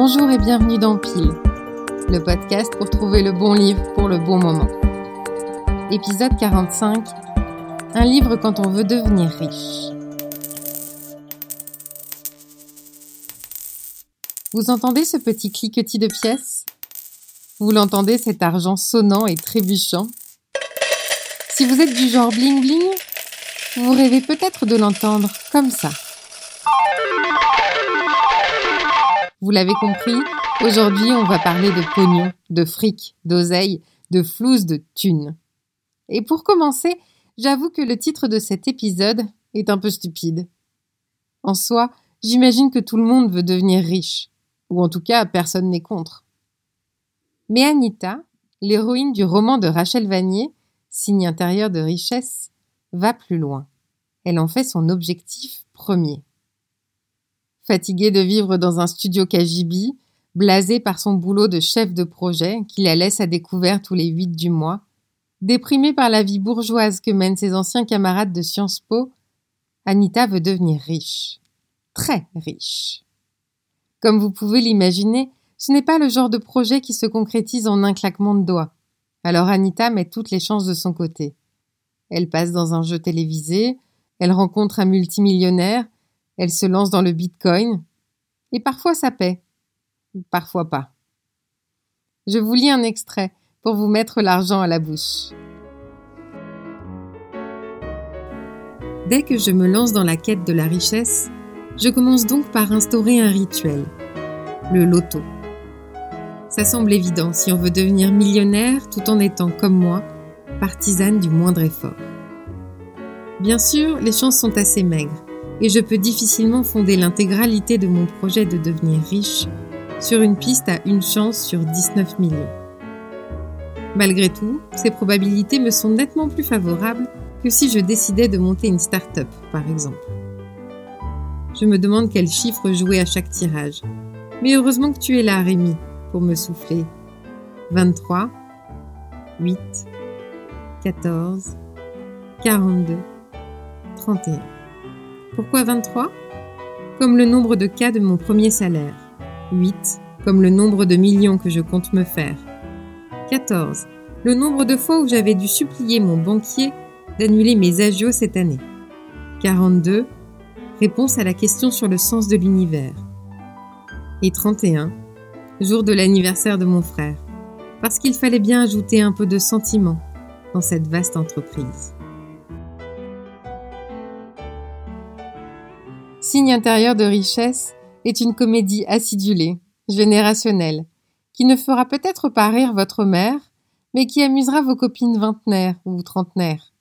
Bonjour et bienvenue dans Pile, le podcast pour trouver le bon livre pour le bon moment. Épisode 45 Un livre quand on veut devenir riche. Vous entendez ce petit cliquetis de pièces? Vous l'entendez cet argent sonnant et trébuchant? Si vous êtes du genre bling bling, vous rêvez peut-être de l'entendre comme ça. Vous l'avez compris, aujourd'hui on va parler de pognon, de fric, d'oseille, de flouze, de thunes. Et pour commencer, j'avoue que le titre de cet épisode est un peu stupide. En soi, j'imagine que tout le monde veut devenir riche, ou en tout cas personne n'est contre. Mais Anita, l'héroïne du roman de Rachel Vanier, signe intérieur de richesse, va plus loin. Elle en fait son objectif premier. Fatiguée de vivre dans un studio KGB, blasée par son boulot de chef de projet qui la laisse à découvert tous les huit du mois, déprimée par la vie bourgeoise que mènent ses anciens camarades de Sciences Po, Anita veut devenir riche. Très riche. Comme vous pouvez l'imaginer, ce n'est pas le genre de projet qui se concrétise en un claquement de doigts. Alors Anita met toutes les chances de son côté. Elle passe dans un jeu télévisé, elle rencontre un multimillionnaire, elle se lance dans le bitcoin, et parfois ça paie, parfois pas. Je vous lis un extrait pour vous mettre l'argent à la bouche. Dès que je me lance dans la quête de la richesse, je commence donc par instaurer un rituel, le loto. Ça semble évident si on veut devenir millionnaire tout en étant, comme moi, partisane du moindre effort. Bien sûr, les chances sont assez maigres, et je peux difficilement fonder l'intégralité de mon projet de devenir riche sur une piste à une chance sur 19 millions. Malgré tout, ces probabilités me sont nettement plus favorables que si je décidais de monter une start-up, par exemple. Je me demande quel chiffre jouer à chaque tirage. Mais heureusement que tu es là, Rémi, pour me souffler. 23, 8, 14, 42, 31. Pourquoi 23 Comme le nombre de cas de mon premier salaire. 8 comme le nombre de millions que je compte me faire. 14. Le nombre de fois où j'avais dû supplier mon banquier d'annuler mes agios cette année. 42. Réponse à la question sur le sens de l'univers. Et 31. Jour de l'anniversaire de mon frère. Parce qu'il fallait bien ajouter un peu de sentiment dans cette vaste entreprise. Signe intérieur de richesse est une comédie acidulée, générationnelle, qui ne fera peut-être pas rire votre mère, mais qui amusera vos copines vingtenaires ou trentenaires.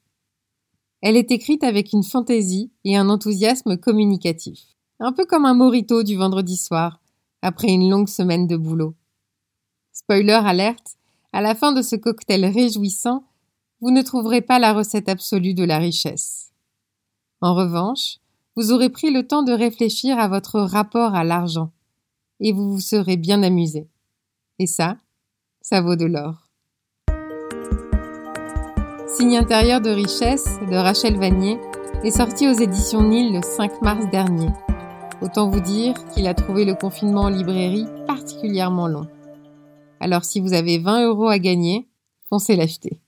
Elle est écrite avec une fantaisie et un enthousiasme communicatif, un peu comme un morito du vendredi soir, après une longue semaine de boulot. Spoiler alerte, à la fin de ce cocktail réjouissant, vous ne trouverez pas la recette absolue de la richesse. En revanche, vous aurez pris le temps de réfléchir à votre rapport à l'argent, et vous vous serez bien amusé. Et ça, ça vaut de l'or. Signe intérieur de richesse de Rachel Vanier est sorti aux éditions Nil le 5 mars dernier. Autant vous dire qu'il a trouvé le confinement en librairie particulièrement long. Alors si vous avez 20 euros à gagner, foncez l'acheter.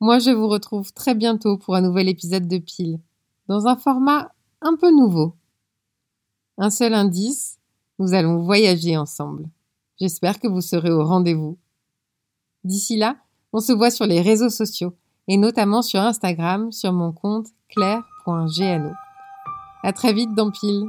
Moi je vous retrouve très bientôt pour un nouvel épisode de Pile dans un format un peu nouveau. Un seul indice, nous allons voyager ensemble. J'espère que vous serez au rendez-vous. D'ici là, on se voit sur les réseaux sociaux et notamment sur Instagram sur mon compte claire.gno. À très vite dans Pile.